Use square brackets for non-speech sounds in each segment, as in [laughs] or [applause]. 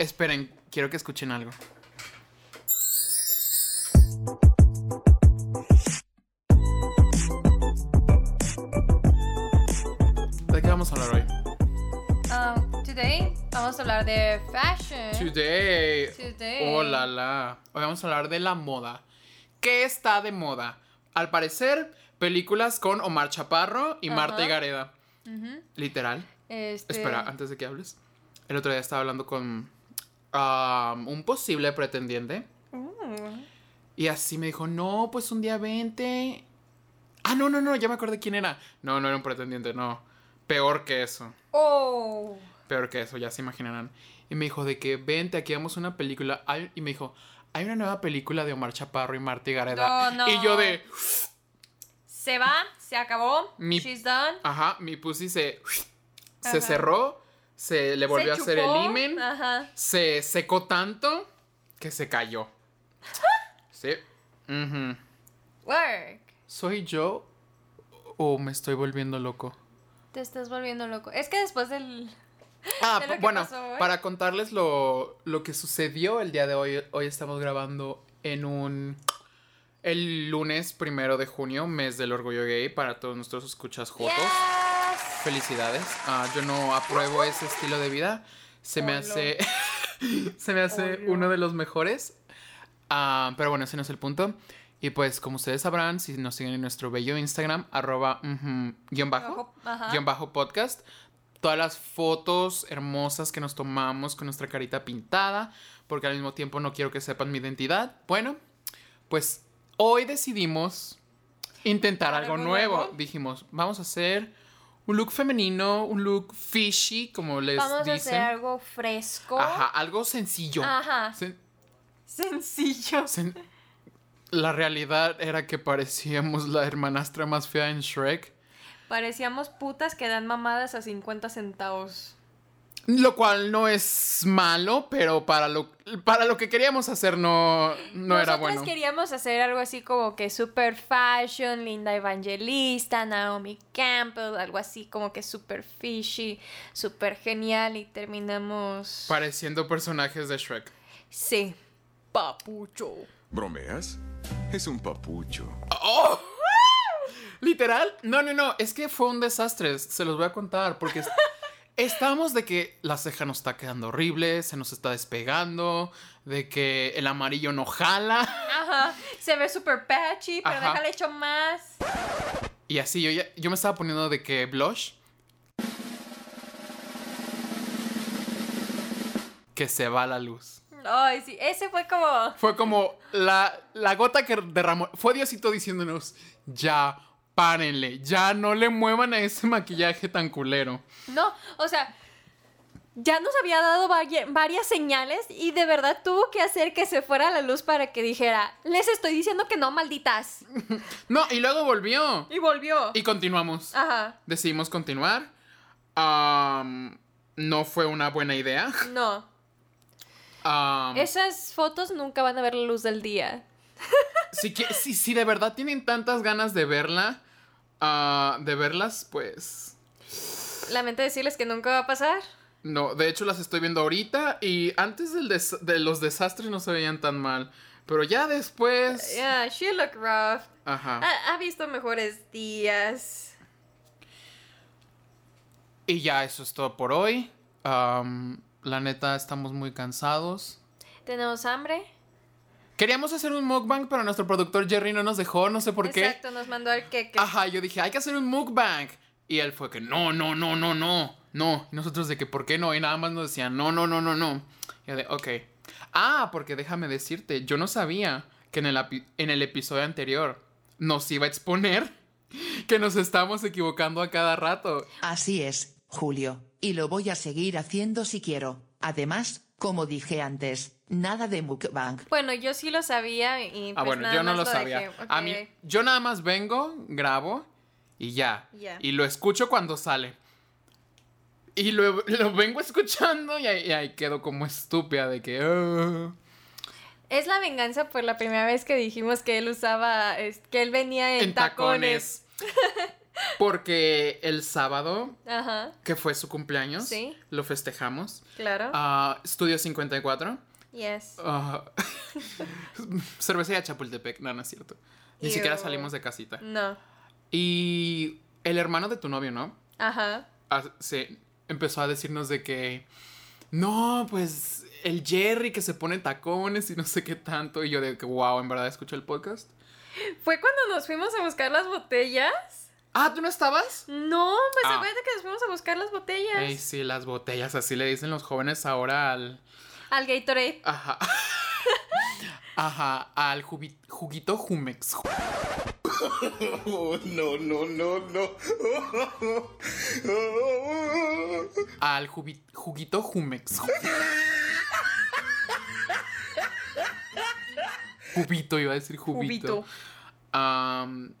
Esperen, quiero que escuchen algo. ¿De qué vamos a hablar hoy? Um, today vamos a hablar de fashion. Today. Today. Oh la la. Hoy vamos a hablar de la moda. ¿Qué está de moda? Al parecer, películas con Omar Chaparro y Marta Ajá. Gareda. Literal. Este, Espera, antes de que hables. El otro día estaba hablando con um, un posible pretendiente. Uh, Y así me dijo, no, pues un día vente. Ah, no, no, no, ya me acordé quién era. No, no era un pretendiente, no. Peor que eso. Oh. Peor que eso, ya se imaginarán. Y me dijo de que vente, aquí vamos una película. Y me dijo, hay una nueva película de Omar Chaparro y Marta Gareda. No, no. Y yo de, Se va, se acabó. Mi- She's done. ajá, mi pussy se, se cerró, se le volvió Se a hacer el himen, Ajá. se secó tanto que se cayó. [laughs] Sí. Work. ¿Soy yo o me estoy volviendo loco? Te estás volviendo loco. Es que después del. Ah, de bueno, para contarles lo, lo que sucedió el día de hoy, hoy estamos grabando en un... El lunes primero de junio, mes del orgullo gay, para todos nuestros escuchas jotos. Yes. Felicidades. Ah, yo no apruebo ese estilo de vida. Se me Olo. hace... [laughs] se me hace Olo. uno de los mejores. Ah, pero bueno, ese no es el punto. Y pues, como ustedes sabrán, si nos siguen en nuestro bello Instagram, arroba guion bajo, Ajá. guion bajo podcast. Todas las fotos hermosas que nos tomamos con nuestra carita pintada, porque al mismo tiempo no quiero que sepan mi identidad. Bueno, pues hoy decidimos intentar algo, ¿Algo nuevo. nuevo? Dijimos, vamos a hacer un look femenino, un look fishy, como les Vamos a dicen. hacer algo fresco. Ajá, algo sencillo. Ajá. Sen- Sencillo. sen- La realidad era que parecíamos la hermanastra más fea en Shrek. Parecíamos putas que dan mamadas a 50 centavos. Lo cual no es malo, pero para lo, para lo que queríamos hacer no, no era bueno. queríamos hacer algo así como que super fashion, Linda Evangelista, Naomi Campbell, algo así como que super fishy, super genial y terminamos... Pareciendo personajes de Shrek. Sí, papucho. ¿Bromeas? Es un papucho. ¡Oh! ¿Literal? No, no, no. Es que fue un desastre. Se los voy a contar. Porque es- [laughs] estamos de que la ceja nos está quedando horrible, se nos está despegando, de que el amarillo no jala. Ajá, se ve super patchy, pero Ajá. déjale hecho más. Y así yo, ya- yo me estaba poniendo de que blush. Que se va la luz. Ay, sí, ese fue como... Fue como la, la gota que derramó. Fue Diosito diciéndonos: Ya, párenle, ya no le muevan a ese maquillaje tan culero. No, o sea, ya nos había dado vari- varias señales y de verdad tuvo que hacer que se fuera la luz para que dijera, les estoy diciendo que no, malditas. [laughs] No, y luego volvió. Y volvió. Y continuamos. Ajá, Decidimos continuar. No fue una buena idea. no. Esas fotos nunca van a ver la luz del día. si, que- si, si de verdad tienen tantas ganas de verla, ah, de verlas, pues. Lamento decirles que nunca va a pasar. No, de hecho las estoy viendo ahorita y antes del de los desastres no se veían tan mal. Pero ya después. Yeah, she look rough. Ajá. Ha, ha visto mejores días. Y ya eso es todo por hoy. La neta, estamos muy cansados. ¿Tenemos hambre? Queríamos hacer un mukbang, pero nuestro productor Jerry no nos dejó, no sé por qué. Exacto, nos mandó al queque. Ajá, yo dije, hay que hacer un mukbang. Y él fue que, no, no, no, no, no, no. Y nosotros de que, ¿por qué no? Y nada más nos decían, no, no, no, no, no. Y yo de, ok. Ah, porque déjame decirte, yo no sabía que en el, en el episodio anterior nos iba a exponer [laughs] que nos estamos equivocando a cada rato. Así es, Julio, y lo voy a seguir haciendo si quiero. Además, como dije antes, nada de mukbang. Bueno, yo sí lo sabía y Ah, pues bueno, nada yo no más lo sabía. dejé. A mí, yo nada más vengo, grabo y ya. Ya. Y lo escucho cuando sale. Y lo, [laughs] lo vengo escuchando y ahí, y ahí quedo como estúpida de que... "Ah". Es la venganza por la primera vez que dijimos que él usaba, es- que él venía en, en tacones. [laughs] Porque el sábado, Ajá. que fue su cumpleaños, Sí. lo festejamos. Claro. Ah, Estudio 54. yes. ah, [laughs] cervecería Chapultepec. No, no es cierto. Ni Ew. siquiera salimos de casita. No. Y el hermano de tu novio, ¿no? Ajá. Ah, se empezó a decirnos de que no, pues el Jerry que se pone tacones y no sé qué tanto. Y yo de que, wow, en verdad escuché el podcast. ¿Fue cuando nos fuimos a buscar las botellas? Ah, ¿tú no estabas? No, pues Ah. acuérdate que nos fuimos a buscar las botellas. Ey, sí, las botellas, así le dicen los jóvenes ahora al... Al Gatorade. Ajá. [laughs] Ajá, al jubi- juguito Jumex. Oh, [laughs] no, no, no, no. Al jubi- juguito Jumex. [laughs] Jubito, iba a decir jubito. Jubito. Am,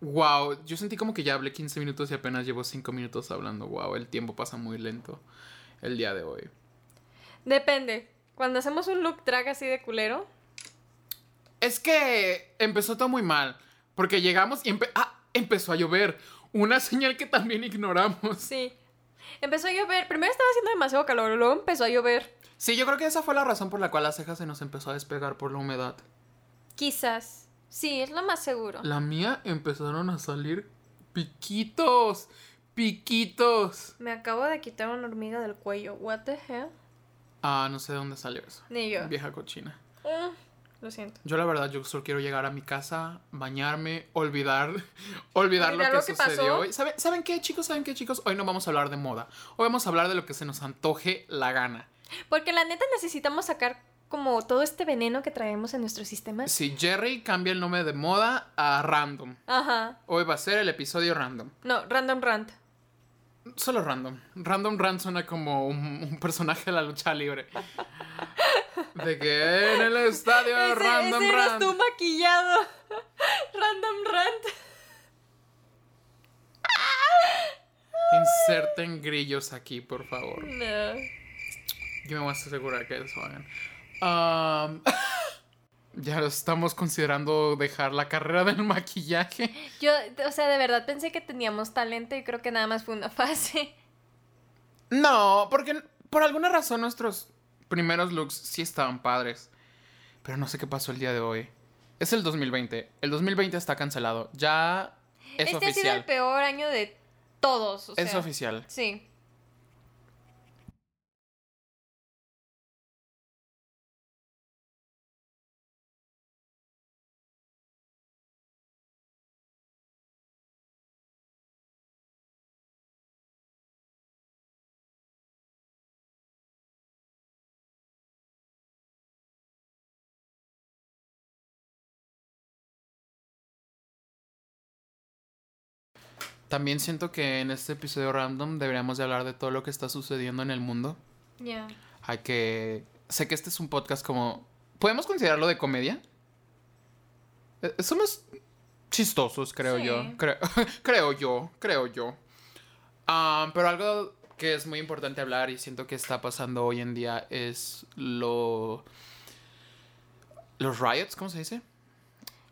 wow, yo sentí como que ya hablé 15 minutos y apenas llevo 5 minutos hablando. Wow, el tiempo pasa muy lento el día de hoy. Depende. Cuando hacemos un look drag así de culero. Es que empezó todo muy mal. Porque llegamos y empe- ah, empezó a llover. Una señal que también ignoramos. Sí. Empezó a llover. Primero estaba haciendo demasiado calor, luego empezó a llover. Sí, yo creo que esa fue la razón por la cual la ceja se nos empezó a despegar por la humedad. Quizás. Sí, es lo más seguro. La mía empezaron a salir piquitos. Piquitos. Me acabo de quitar una hormiga del cuello. What the hell? Ah, no sé de dónde salió eso. Ni yo. Vieja cochina. Mm, lo siento. Yo la verdad, yo solo quiero llegar a mi casa, bañarme, olvidar, olvidar, [laughs] Olvidar lo lo que, que sucedió pasó. hoy. ¿Saben, ¿Saben qué, chicos? ¿Saben qué, chicos? Hoy no vamos a hablar de moda. Hoy vamos a hablar de lo que se nos antoje la gana. Porque la neta necesitamos sacar como todo este veneno que traemos en nuestro sistema. Si Jerry cambia el nombre de moda a random. Ajá. Hoy va a ser el episodio random. No, random rant. Solo random. Random Rand suena como un, un personaje de la lucha libre. De que en el estadio Ese, Random ese eres tú maquillado. random rant. Inserten grillos aquí, por favor. No. Yo me voy a asegurar que eso hagan. Am, [laughs] ya estamos considerando dejar la carrera del maquillaje. Yo, o sea, de verdad pensé que teníamos talento y creo que nada más fue una [laughs] fase. No, porque por alguna razón nuestros primeros looks sí estaban padres. Pero no sé qué pasó el día de hoy. Es el 2020. El 2020 está cancelado. Ya es este ha sido el oficial. peor año de todos. o Es sea, oficial. Sí. También siento que en este episodio random deberíamos de hablar de todo lo que está sucediendo en el mundo. Ya. Hay que... Sé que este es un podcast como... ¿Podemos considerarlo de comedia? Eh, Somos chistosos, creo Sí. yo. Creo, [laughs] creo yo, creo yo. Ah, pero algo que es muy importante hablar y siento que está pasando hoy en día es lo... Los riots, ¿cómo se dice?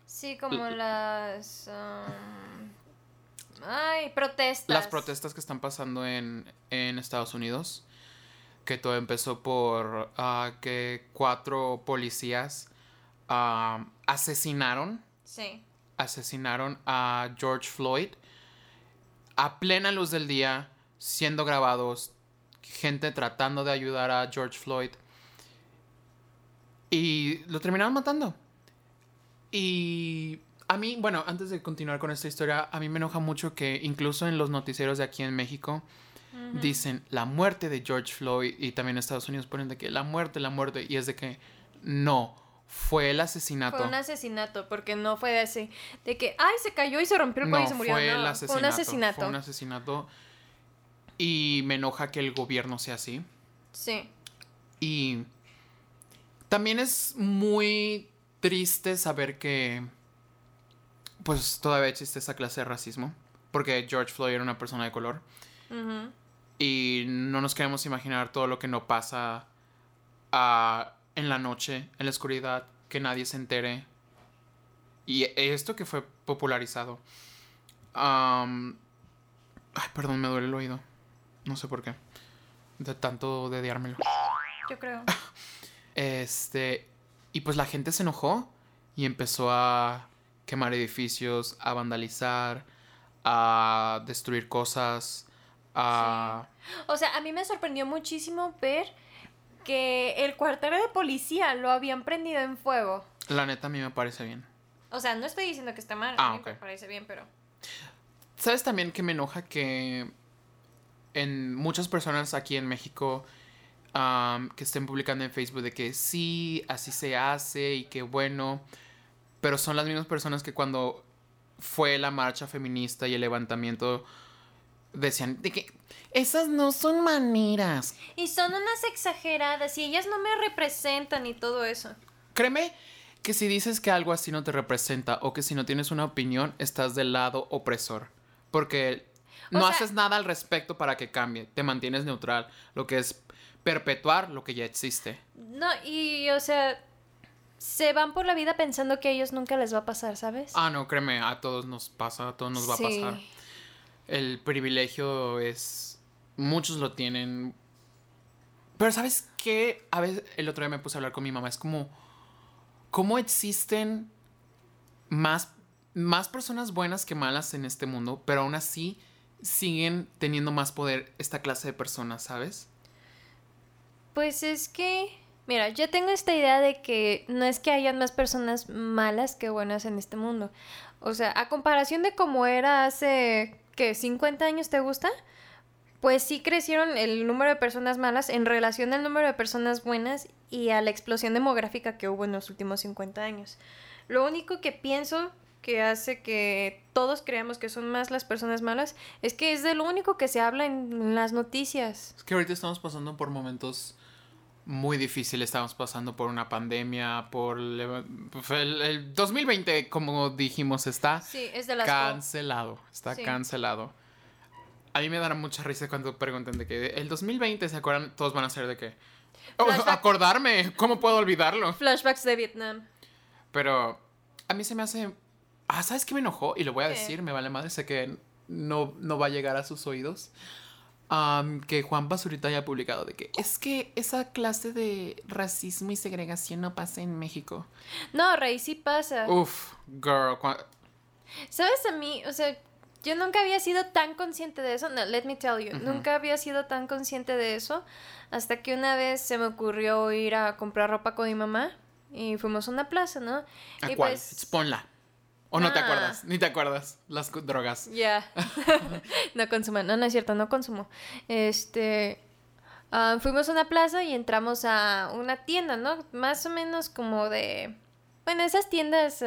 Sí, como las. um, Ay, protestas. Las protestas que están pasando en, en Estados Unidos. Que todo empezó por ah, que cuatro policías ah, asesinaron, Sí. asesinaron a George Floyd a plena luz del día, siendo grabados, gente tratando de ayudar a George Floyd. Y lo terminaron matando. Y a mí, bueno, antes de continuar con esta historia, a mí me enoja mucho que incluso en los noticieros de aquí en México dicen la muerte de George Floyd y también en Estados Unidos ponen de que la muerte, la muerte y es de que no, fue el asesinato. Fue un asesinato, porque no fue de así. De que, ay, se cayó y se rompió el cuello no, y se murió. fue no, el asesinato. Fue un asesinato. Fue un asesinato. Y me enoja que el gobierno sea así. Sí. Y también es muy triste saber que pues todavía existe esa clase de racismo. Porque George Floyd era una persona de color. Y no nos queremos imaginar todo lo que no pasa ah, en la noche, en la oscuridad, que nadie se entere. Y esto que fue popularizado. am, ay, perdón, me duele el oído. No sé por qué. De tanto dediármelo. Yo creo. [laughs] Este, y pues la gente se enojó y empezó a quemar edificios, a vandalizar, a destruir cosas, a... O sea, a mí me sorprendió muchísimo ver que el cuartel de policía lo habían prendido en fuego. La neta a mí me parece bien. O sea, no estoy diciendo que está mal, Ah, a mí me parece bien, pero... ¿Sabes también que me enoja que en muchas personas aquí en México que estén publicando en Facebook de que sí, así se hace y que bueno, pero son las mismas personas que cuando fue la marcha feminista y el levantamiento decían de que esas no son maneras. Y son unas exageradas y ellas no me representan y todo eso. Créeme que si dices que algo así no te representa o que si no tienes una opinión, estás del lado opresor. Porque O no sea- haces nada al respecto para que cambie. Te mantienes neutral. Lo que es perpetuar lo que ya existe. No, y o sea, se van por la vida pensando que a ellos nunca les va a pasar, ¿sabes? Ah, no, créeme, a todos nos pasa, a todos nos va Sí. a pasar. El privilegio es... Muchos lo tienen. Pero ¿sabes qué? A veces el otro día me puse a hablar con mi mamá. Es como... ¿Cómo existen más, más personas buenas que malas en este mundo? Pero aún así siguen teniendo más poder esta clase de personas, ¿sabes? Pues es que, mira, yo tengo esta idea de que no es que hayan más personas malas que buenas en este mundo. O sea, a comparación de cómo era hace, ¿qué? ¿50 años te gusta? Pues sí crecieron el número de personas malas en relación al número de personas buenas y a la explosión demográfica que hubo en los últimos 50 años. Lo único que pienso que hace que todos creamos que son más las personas malas es que es de lo único que se habla en las noticias. Es que ahorita estamos pasando por momentos muy difíciles. Estamos pasando por una pandemia, por el, el- el 2020, como dijimos, está Sí, es de las cancelado. Está Sí. cancelado. A mí me dará mucha risa cuando pregunten de que el 2020, ¿se acuerdan? Todos van a ser de que... "Oh, acordarme, ¿cómo puedo olvidarlo? Flashbacks de Vietnam. Pero a mí se me hace... Ah, ¿sabes qué me enojó? Y lo voy a ¿Qué? decir, me vale madre, sé que no, no va a llegar a sus oídos. Am, que Juan Basurita haya publicado de que es que esa clase de racismo y segregación no pasa en México. No, Rey, sí pasa. Uf, girl. cua- ¿Sabes a mí? O sea, yo nunca había sido tan consciente de eso. No, let me tell you. Nunca había sido tan consciente de eso. Hasta que una vez se me ocurrió ir a comprar ropa con mi mamá. Y fuimos a una plaza, ¿no? ¿A y cuál? pues. Ponla. ¿O no te Ah. acuerdas? Ni te acuerdas. Las drogas. Ya. [laughs] no consumo. No, no es cierto, no consumo. Este. ah, fuimos a una plaza y entramos a una tienda, ¿no? Más o menos como de. Bueno, esas tiendas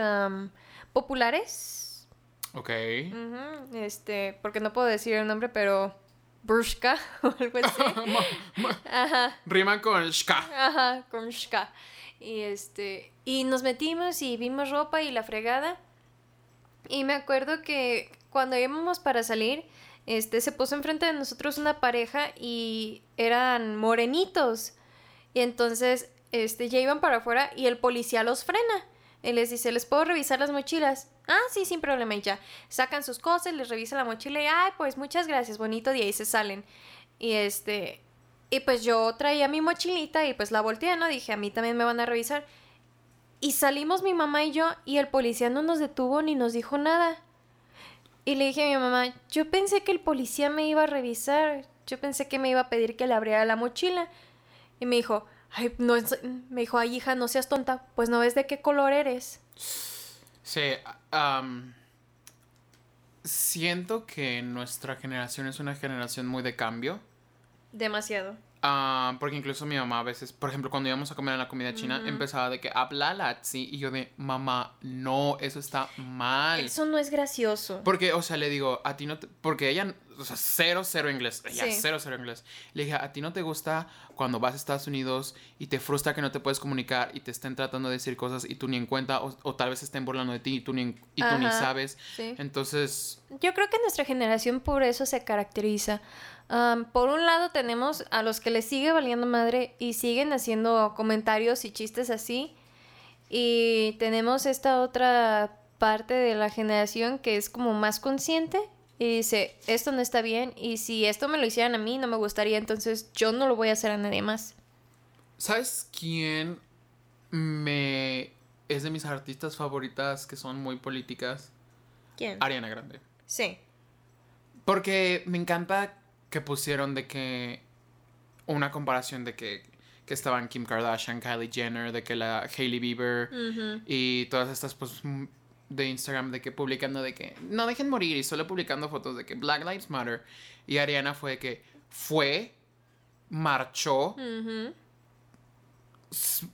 populares. Ok. Este, porque no puedo decir el nombre, pero. Brushka [laughs] o algo así. [laughs] Ajá. Rima con shka. Ajá, con shka. Y este, y nos metimos y vimos ropa y la fregada. Y me acuerdo que cuando íbamos para salir, este, se puso enfrente de nosotros una pareja y eran morenitos. Y entonces, este, ya iban para afuera y el policía los frena. Y les dice, ¿les puedo revisar las mochilas? Ah, sí, sin problema, y ya. Sacan sus cosas, les revisa la mochila y, ay, pues muchas gracias, bonito día, y se salen. Y este, y pues yo traía mi mochilita y pues la volteé, ¿no? Dije, a mí también me van a revisar. Y salimos mi mamá y yo y el policía no nos detuvo ni nos dijo nada. Y le dije a mi mamá, yo pensé que el policía me iba a revisar, yo pensé que me iba a pedir que le abriera la mochila. Y me dijo, ay, no, es- me dijo, ay hija, no seas tonta, pues no ves de qué color eres. Sí. siento que nuestra generación es una generación muy de cambio. Demasiado. Ah, porque incluso mi mamá a veces, por ejemplo, cuando íbamos a comer en la comida china, empezaba de que habla latzi y yo de mamá, no, eso está mal. Eso no es gracioso. Porque, o sea, le digo, a ti no te... Porque ella, o sea, cero, cero inglés. Ella, Sí. cero, cero inglés. Le dije, a ti no te gusta cuando vas a Estados Unidos y te frustra que no te puedes comunicar y te estén tratando de decir cosas y tú ni en cuenta, o, o tal vez estén burlando de ti y tú ni, y tú ni sabes. sí. Entonces, Yo creo que nuestra generación por eso se caracteriza. Por un lado tenemos a los que les sigue valiendo madre y siguen haciendo comentarios y chistes así. Y tenemos esta otra parte de la generación que es como más consciente y dice, esto no está bien y si esto me lo hicieran a mí no me gustaría, entonces yo no lo voy a hacer a nadie más. ¿Sabes quién me es de mis artistas favoritas que son muy políticas? ¿Quién? Ariana Grande. Sí. Porque me encanta que pusieron de que una comparación de que, que estaban Kim Kardashian, Kylie Jenner, de que la Hailey Bieber y todas estas pues de Instagram de que publicando de que no dejen morir y solo publicando fotos de que Black Lives Matter. Y Ariana fue de que fue marchó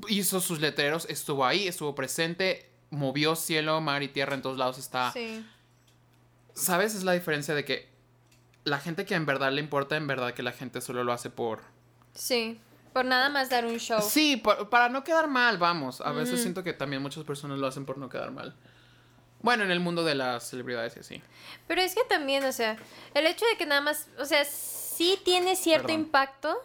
hizo sus letreros estuvo ahí estuvo presente movió cielo mar y tierra en todos lados está Sí. sabes es la diferencia de que la gente que en verdad le importa en verdad que la gente solo lo hace por Sí. Por nada más dar un show. Sí, pa- para no quedar mal, vamos. A veces siento que también muchas personas lo hacen por no quedar mal. Bueno, en el mundo de las celebridades y así. Pero es que también, o sea, el hecho de que nada más, o sea, sí tiene cierto Perdón. impacto.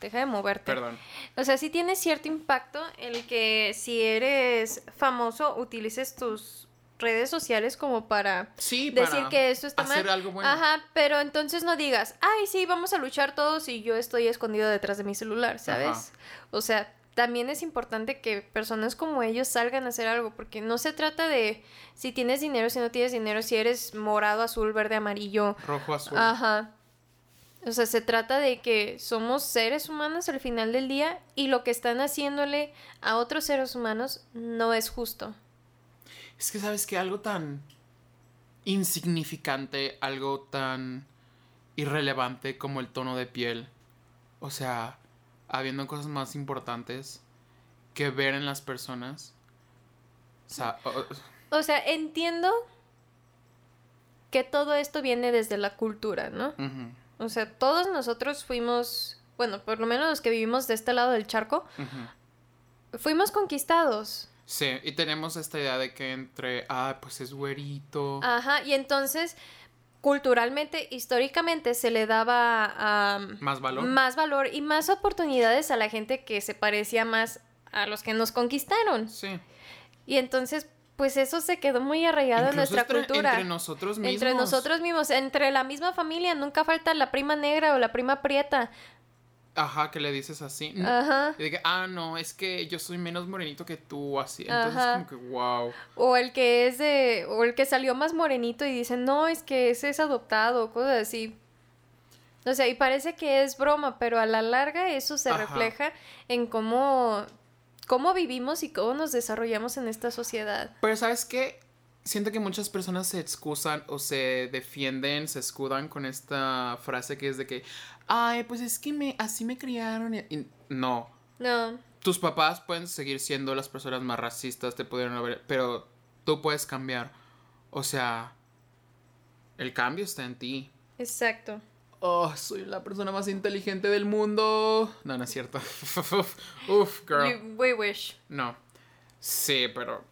Deja de moverte. Perdón. O sea, sí tiene cierto impacto el que si eres famoso utilices tus redes sociales como para Sí, decir para que esto está hacer mal. algo bueno. Ajá, pero entonces no digas, ay, sí, vamos a luchar todos y yo estoy escondido detrás de mi celular, ¿sabes? Ajá. O sea, también es importante que personas como ellos salgan a hacer algo, porque no se trata de si tienes dinero, si no tienes dinero, si eres morado, azul, verde, amarillo. Rojo, azul. Ajá. O sea, se trata de que somos seres humanos al final del día y lo que están haciéndole a otros seres humanos no es justo. Es que sabes que algo tan insignificante, algo tan irrelevante como el tono de piel. O sea, habiendo cosas más importantes que ver en las personas. O sea, o- O sea, entiendo que todo esto viene desde la cultura, ¿no? O sea, todos nosotros fuimos, bueno, por lo menos los que vivimos de este lado del charco, fuimos conquistados. Sí, y tenemos esta idea de que entre, ah, pues es güerito. Ajá, y entonces, culturalmente, históricamente, se le daba am, Más valor. más valor y más oportunidades a la gente que se parecía más a los que nos conquistaron. Sí. Y entonces, pues eso se quedó muy arraigado en nuestra entre, cultura. entre nosotros mismos. Entre nosotros mismos, entre la misma familia, nunca falta la prima negra o la prima prieta. Ajá, que le dices así. Ajá. Y de que, ah, no, es que yo soy menos morenito que tú, así. Entonces, Ajá. como que, wow. O el que es de. O el que salió más morenito y dicen, no, es que ese es adoptado, cosas así. O sea, y parece que es broma, pero a la larga eso se Ajá. refleja en cómo. cómo vivimos y cómo nos desarrollamos en esta sociedad. Pero, ¿sabes qué? Siento que muchas personas se excusan o se defienden, se escudan con esta frase que es de que, ay, pues es que me, así me criaron. y- y- no. No. Tus papás pueden seguir siendo las personas más racistas, te pudieron haber, pero tú puedes cambiar. O sea, el cambio está en ti. Exacto. Oh, soy la persona más inteligente del mundo. No, no es cierto. [laughs] Uf, girl. You- we wish. No. Sí, pero.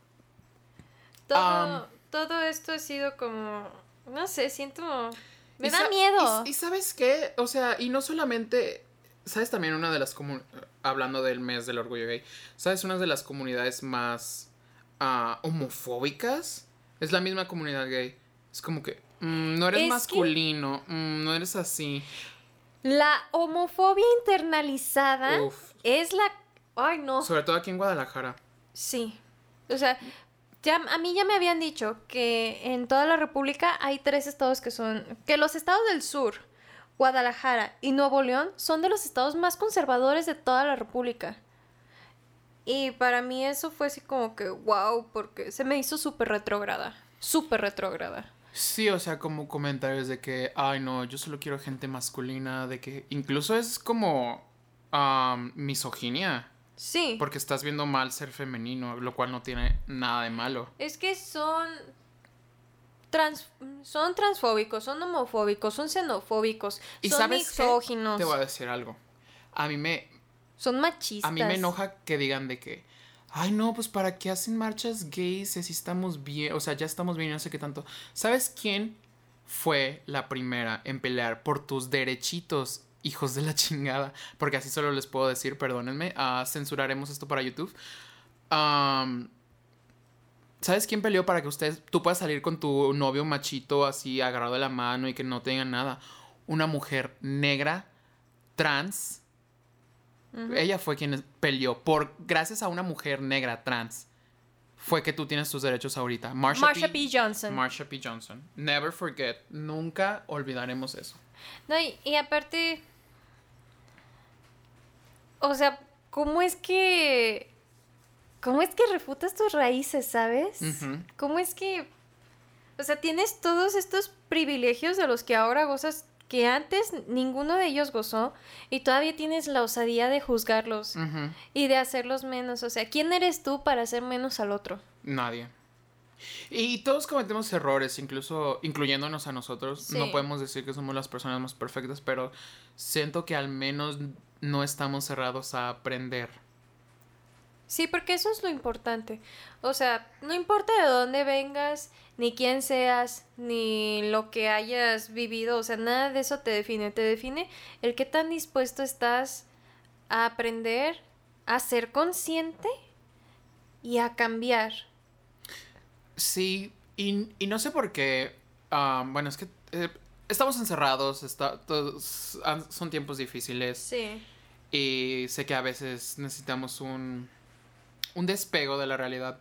Todo, todo esto ha sido como. No sé, siento. Me da miedo. Y, y sabes qué? O sea, y no solamente. ¿Sabes también una de las comunidades. Hablando del mes del orgullo gay. ¿Sabes una de las comunidades más. ah, homofóbicas? Es la misma comunidad gay. Es como que. mm, no eres Es que- masculino. mm, no eres así. La homofobia internalizada Uf. es la. Ay, no. Sobre todo aquí en Guadalajara. Sí. O sea, ya, a mí ya me habían dicho que en toda la República hay tres estados que son. que los estados del sur, Guadalajara y Nuevo León son de los estados más conservadores de toda la República. Y para mí eso fue así como que wow, porque se me hizo súper retrógrada. Súper retrógrada. Sí, o sea, como comentarios de que, ay no, yo solo quiero gente masculina, de que incluso es como misoginia, Sí. porque estás viendo mal ser femenino, lo cual no tiene nada de malo. Es que son. Trans, son transfóbicos, son homofóbicos, son xenofóbicos, Y son sabes qué? misóginos, Te voy a decir algo. A mí me, son machistas. a mí me enoja que digan de que, ay no, pues para qué hacen marchas gays si así estamos bien, o sea, ya estamos bien, no sé qué tanto. ¿Sabes quién fue la primera en pelear por tus derechitos? Hijos de la chingada. Porque así solo les puedo decir, perdónenme. ah, censuraremos esto para YouTube. ¿Sabes quién peleó para que ustedes, tú puedas salir con tu novio machito así agarrado de la mano y que no tengan nada? Una mujer negra, trans. Ella fue quien peleó por, gracias a una mujer negra trans, fue que tú tienes tus derechos ahorita. Marsha, Marsha P. Johnson. Marsha P. Johnson. Never forget. Nunca olvidaremos eso. No, y, y aparte. O sea, ¿cómo es que. ¿Cómo es que refutas tus raíces, sabes? ¿Cómo es que. O sea, tienes todos estos privilegios de los que ahora gozas que antes ninguno de ellos gozó y todavía tienes la osadía de juzgarlos y de hacerlos menos. O sea, ¿quién eres tú para hacer menos al otro? Nadie. Y todos cometemos errores, incluso incluyéndonos a nosotros. Sí. No podemos decir que somos las personas más perfectas, pero siento que al menos no estamos cerrados a aprender. Sí, porque eso es lo importante. O sea, no importa de dónde vengas, ni quién seas, ni lo que hayas vivido, o sea, nada de eso te define. Te define el qué tan dispuesto estás a aprender, a ser consciente y a cambiar. Sí, y, y no sé por qué. ah, bueno, es que eh, estamos encerrados, está, todos- son tiempos difíciles. Sí. Y sé que a veces necesitamos un, un despego de la realidad.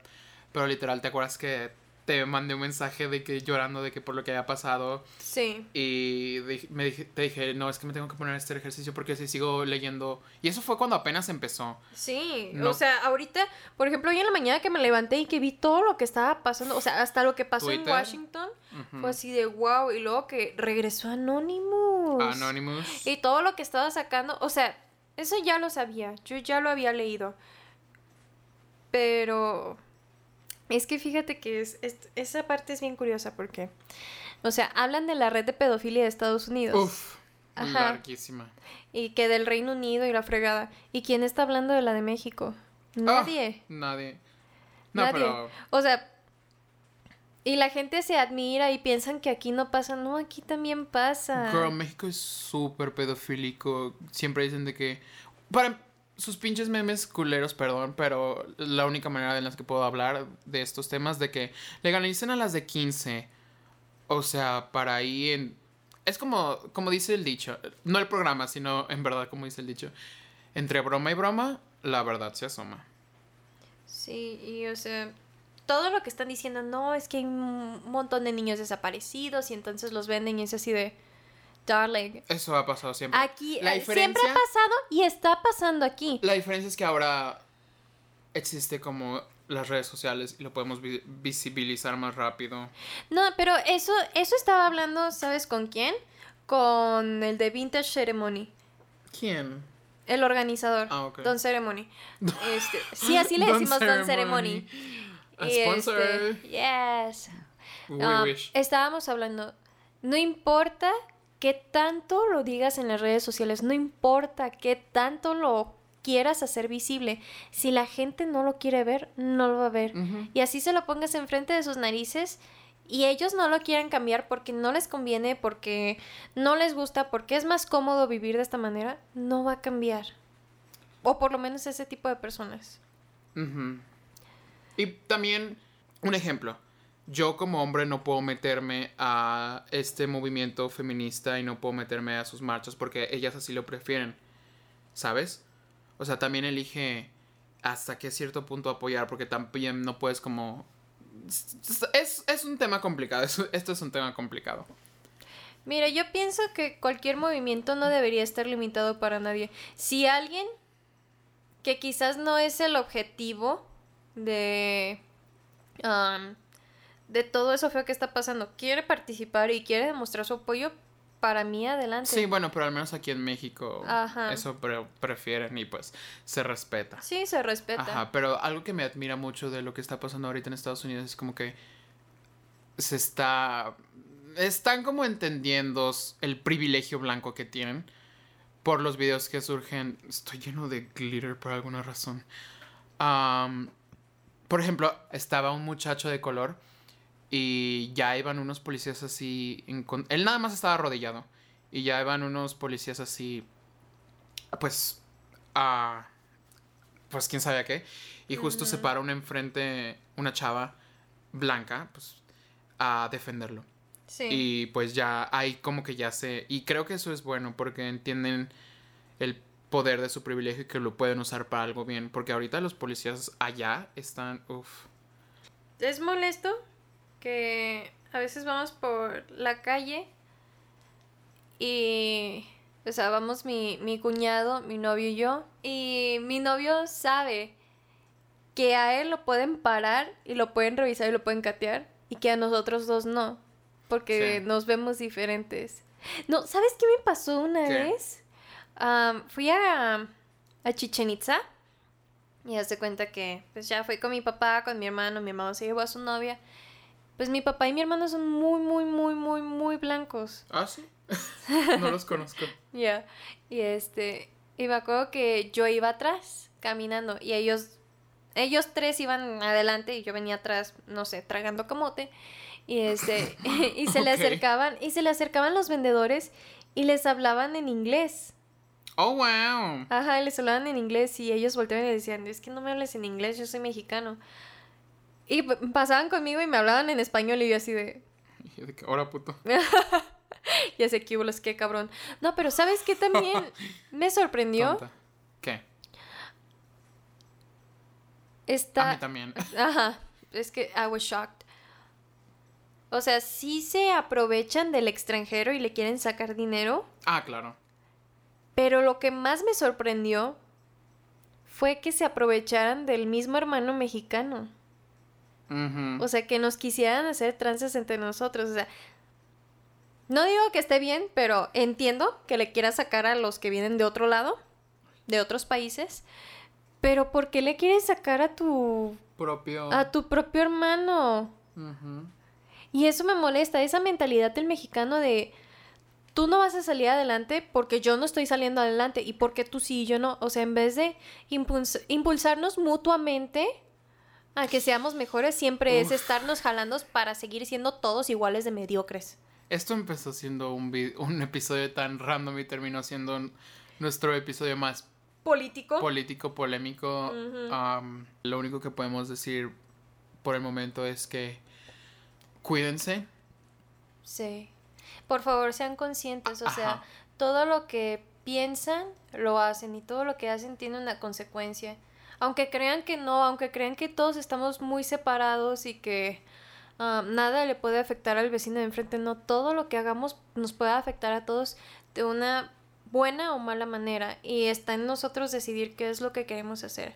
Pero literal, ¿te acuerdas que te mandé un mensaje de que llorando de que por lo que había pasado? Sí. Y me dije, te dije, no, es que me tengo que poner este ejercicio porque si sigo leyendo. Y eso fue cuando apenas empezó. Sí, No. o sea, ahorita, por ejemplo, hoy en la mañana que me levanté y que vi todo lo que estaba pasando, o sea, hasta lo que pasó en. Washington, fue así de wow, y luego que regresó Anonymous. Anonymous. Y todo lo que estaba sacando, o sea, eso ya lo sabía, yo ya lo había leído. Pero es que fíjate que es, es- esa parte es bien curiosa porque, o sea, hablan de la red de pedofilia de Estados Unidos Uf, Ajá. larguísima. y que del Reino Unido y la fregada. ¿Y quién está hablando de la de México? Nadie. Ah, nadie. No, Nadie. pero. O sea, y la gente se admira y piensan que aquí no pasa. No, aquí también pasa. Girl, México es súper pedofílico. Siempre dicen de que. Para sus pinches memes culeros, perdón, pero la única manera en la que puedo hablar de estos temas de que legalicen a las de 15. O sea, para ahí en. Es como, como dice el dicho. No el programa, sino en verdad, como dice el dicho. Entre broma y broma, la verdad se asoma. Sí, y o sea, todo lo que están diciendo, no, es que hay un montón de niños desaparecidos y entonces los venden y es así de, darling. Eso ha pasado siempre. Aquí La eh, siempre ha pasado y está pasando aquí. La diferencia es que ahora existe como las redes sociales y lo podemos vi- visibilizar más rápido. No, pero eso, eso estaba hablando, ¿sabes con quién? Con el de Vintage Ceremony. ¿Quién? El organizador, Ah, ok. Don Ceremony. [laughs] Este, sí, así le Don decimos Don Ceremony. Ceremony. A Y, sponsor. este, yes. We Um, wish. Estábamos hablando, no importa qué tanto lo digas en las redes sociales, no importa qué tanto lo quieras hacer visible, si la gente no lo quiere ver, no lo va a ver. Y así se lo pongas enfrente de sus narices y ellos no lo quieren cambiar porque no les conviene, porque no les gusta, porque es más cómodo vivir de esta manera, no va a cambiar. O por lo menos ese tipo de personas. Y también, un ejemplo. Yo como hombre no puedo meterme a este movimiento feminista y no puedo meterme a sus marchas porque ellas así lo prefieren. ¿Sabes? O sea, también elige hasta qué cierto punto apoyar porque también no puedes como... Es, es un tema complicado. es- esto es un tema complicado. Mira, yo pienso que cualquier movimiento no debería estar limitado para nadie. Si alguien que quizás no es el objetivo de am, de todo eso feo que está pasando quiere participar y quiere demostrar su apoyo, para mí adelante. Sí, bueno, pero al menos aquí en México Ajá. eso pre- prefieren y pues se respeta. Sí, se respeta. Ajá, pero algo que me admira mucho de lo que está pasando ahorita en Estados Unidos es como que se está... Están como entendiendo el privilegio blanco que tienen por los videos que surgen. Estoy lleno de glitter por alguna razón. Por ejemplo, estaba un muchacho de color y ya iban unos policías así... en con- Él nada más estaba arrodillado y ya iban unos policías así... Pues... a pues quién sabe a qué. Y justo se para una enfrente, una chava, blanca, pues, a defenderlo. Sí. Y pues ya hay como que ya se... Y creo que eso es bueno porque entienden el poder de su privilegio y que lo pueden usar para algo bien. Porque ahorita los policías allá están... Uf. Es molesto que a veces vamos por la calle y, o sea, vamos mi, mi cuñado, mi novio y yo, y mi novio sabe que a él lo pueden parar y lo pueden revisar y lo pueden catear y que a nosotros dos no, porque Sí. nos vemos diferentes. No, ¿sabes qué me pasó una ¿Qué? vez? Fui a, a Chichen Itza y haz de cuenta que pues ya fui con mi papá, con mi hermano, mi hermano se llevó a su novia. Pues mi papá y mi hermano son muy, muy, muy, muy, muy blancos. Ah, sí. [laughs] no los conozco. Ya. Y este, y me acuerdo que yo iba atrás caminando y ellos, ellos tres iban adelante y yo venía atrás, no sé, tragando camote. Y este, [laughs] [laughs] y se le acercaban, y se le acercaban los vendedores y les hablaban en inglés. Oh, wow. Ajá, les hablaban en inglés y ellos volteaban y decían, es que no me hables en inglés, yo soy mexicano. Y pasaban conmigo y me hablaban en español y yo así de, Y Ahora, puto. [laughs] ya sé que hubo qué cabrón. No, pero ¿sabes qué también [laughs] me sorprendió? Tonta. ¿Qué? A Está... mí también. [laughs] Ajá, es que I was shocked. O sea, sí se aprovechan del extranjero y le quieren sacar dinero, Ah, claro. pero lo que más me sorprendió fue que se aprovecharan del mismo hermano mexicano. O sea, que nos quisieran hacer trances entre nosotros. O sea, no digo que esté bien, pero entiendo que le quieras sacar a los que vienen de otro lado, de otros países. Pero ¿por qué le quieres sacar a tu Propio. a tu propio hermano? Y eso me molesta, esa mentalidad del mexicano de tú no vas a salir adelante porque yo no estoy saliendo adelante y porque tú sí y yo no. O sea, en vez de impuls- impulsarnos mutuamente a que seamos mejores, siempre es estarnos jalando para seguir siendo todos iguales de mediocres. Esto empezó siendo un, episodio tan random y terminó siendo nuestro episodio más Político. político, polémico. Am, lo único que podemos decir por el momento es que cuídense. sí. Por favor, sean conscientes, o sea, todo lo que piensan lo hacen y todo lo que hacen tiene una consecuencia. Aunque crean que no, aunque crean que todos estamos muy separados y que ah, nada le puede afectar al vecino de enfrente, no, todo lo que hagamos nos puede afectar a todos de una buena o mala manera y está en nosotros decidir qué es lo que queremos hacer.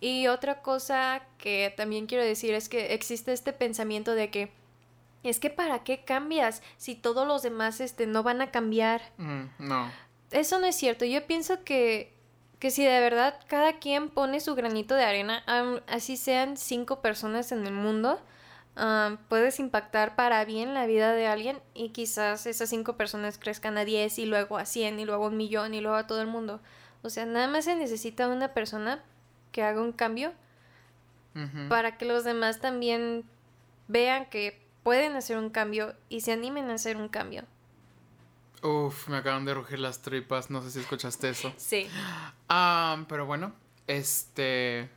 Y otra cosa que también quiero decir es que existe este pensamiento de que es que para qué cambias si todos los demás este no van a cambiar. Mm, no. Eso no es cierto. Yo pienso que, que si de verdad cada quien pone su granito de arena, así sean cinco personas en el mundo, puedes impactar para bien la vida de alguien y quizás esas cinco personas crezcan a 10 y luego a 100 y luego a un millón y luego a todo el mundo. O sea, nada más se necesita una persona que haga un cambio para que los demás también vean que pueden hacer un cambio y se animen a hacer un cambio. Uf, me acaban de rugir las tripas. No sé si escuchaste eso. Sí. Ah, pero bueno, este.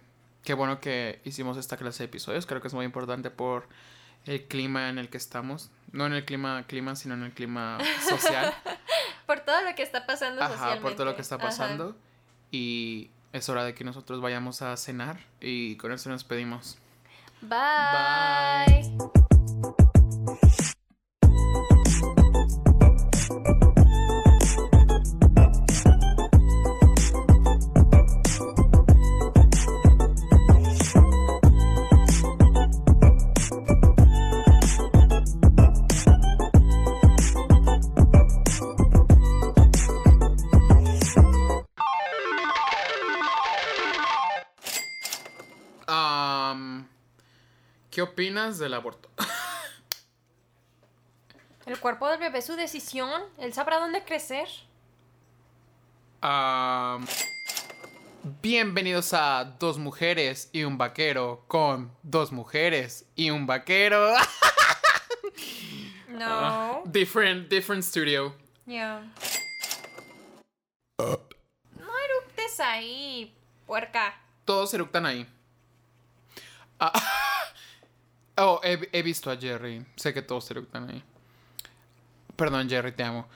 Qué bueno que hicimos esta clase de episodios. Creo que es muy importante por el clima en el que estamos. No en el clima, clima, sino en el clima [laughs] social. Por todo lo que está pasando Ajá, socialmente. por todo lo que está Ajá. pasando. Y es hora de que nosotros vayamos a cenar. Y con eso nos pedimos. Bye. Am, ¿Qué opinas del aborto? [laughs] El cuerpo del bebé es su decisión. Él sabrá dónde crecer. Am, bienvenidos a Dos Mujeres y un Vaquero con Dos Mujeres y un Vaquero. [laughs] No. [laughs] different, different studio. Ya. No eructes ahí, puerca. Todos eructan ahí. Ah, Oh, he, he visto a Jerry. Sé que todos te gustan ahí. Perdón, Jerry, te amo.